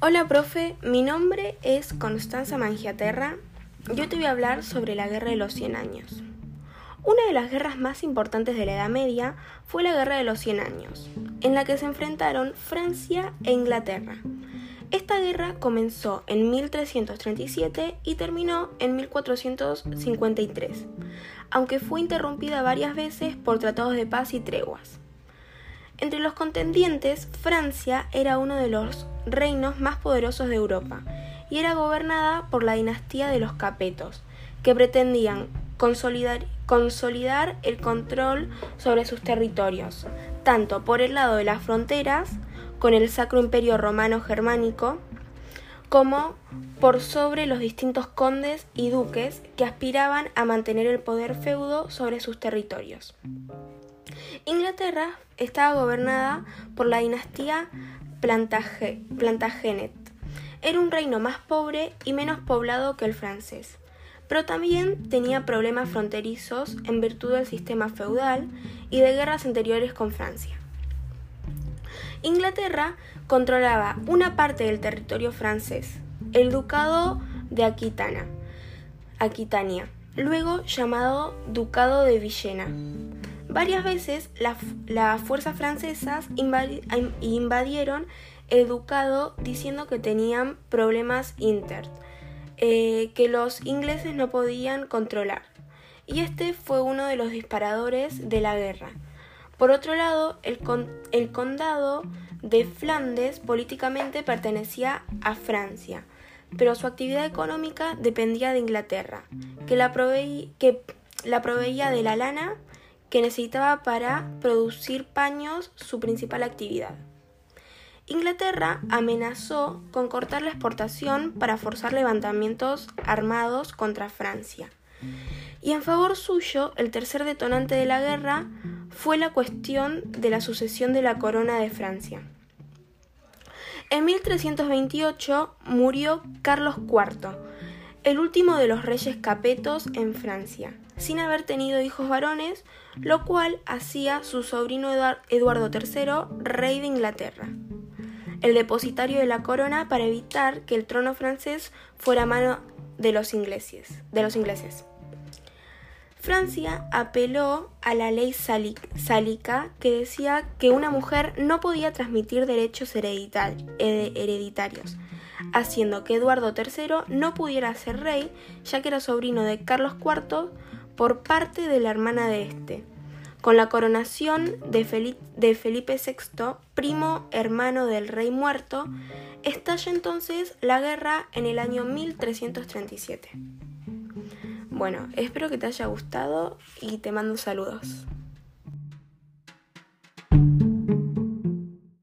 Hola, profe. Mi nombre es Constanza Mangiaterra. Yo te voy a hablar sobre la Guerra de los Cien Años. Una de las guerras más importantes de la Edad Media fue la Guerra de los Cien Años, en la que se enfrentaron Francia e Inglaterra. Esta guerra comenzó en 1337 y terminó en 1453, aunque fue interrumpida varias veces por tratados de paz y treguas. Entre los contendientes, Francia era uno de los reinos más poderosos de Europa y era gobernada por la dinastía de los Capetos, que pretendían consolidar, consolidar el control sobre sus territorios, tanto por el lado de las fronteras, con el Sacro Imperio Romano Germánico, como por sobre los distintos condes y duques que aspiraban a mantener el poder feudo sobre sus territorios. Inglaterra estaba gobernada por la dinastía Plantagenet. Era un reino más pobre y menos poblado que el francés, pero también tenía problemas fronterizos en virtud del sistema feudal y de guerras anteriores con Francia. Inglaterra controlaba una parte del territorio francés, el ducado de Aquitana, Aquitania, luego llamado Ducado de Villena. Varias veces las fuerzas francesas invadieron el ducado diciendo que tenían problemas internos eh, que los ingleses no podían controlar. Y este fue uno de los disparadores de la guerra. Por otro lado, el, condado de Flandes políticamente pertenecía a Francia, pero su actividad económica dependía de Inglaterra, que la, que la proveía de la lana que necesitaba para producir paños su principal actividad. Inglaterra amenazó con cortar la exportación para forzar levantamientos armados contra Francia. Y en favor suyo, el tercer detonante de la guerra fue la cuestión de la sucesión de la corona de Francia. En 1328 murió Carlos IV, el último de los reyes capetos en Francia, sin haber tenido hijos varones, lo cual hacía su sobrino Eduardo III rey de Inglaterra, el depositario de la corona para evitar que el trono francés fuera mano de los ingleses. De los ingleses. Francia apeló a la ley sálica que decía que una mujer no podía transmitir derechos hereditarios, haciendo que Eduardo III no pudiera ser rey, ya que era sobrino de Carlos IV por parte de la hermana de este. Con la coronación de Felipe, VI, primo hermano del rey muerto, estalla entonces la guerra en el año 1337. Bueno, espero que te haya gustado y te mando saludos.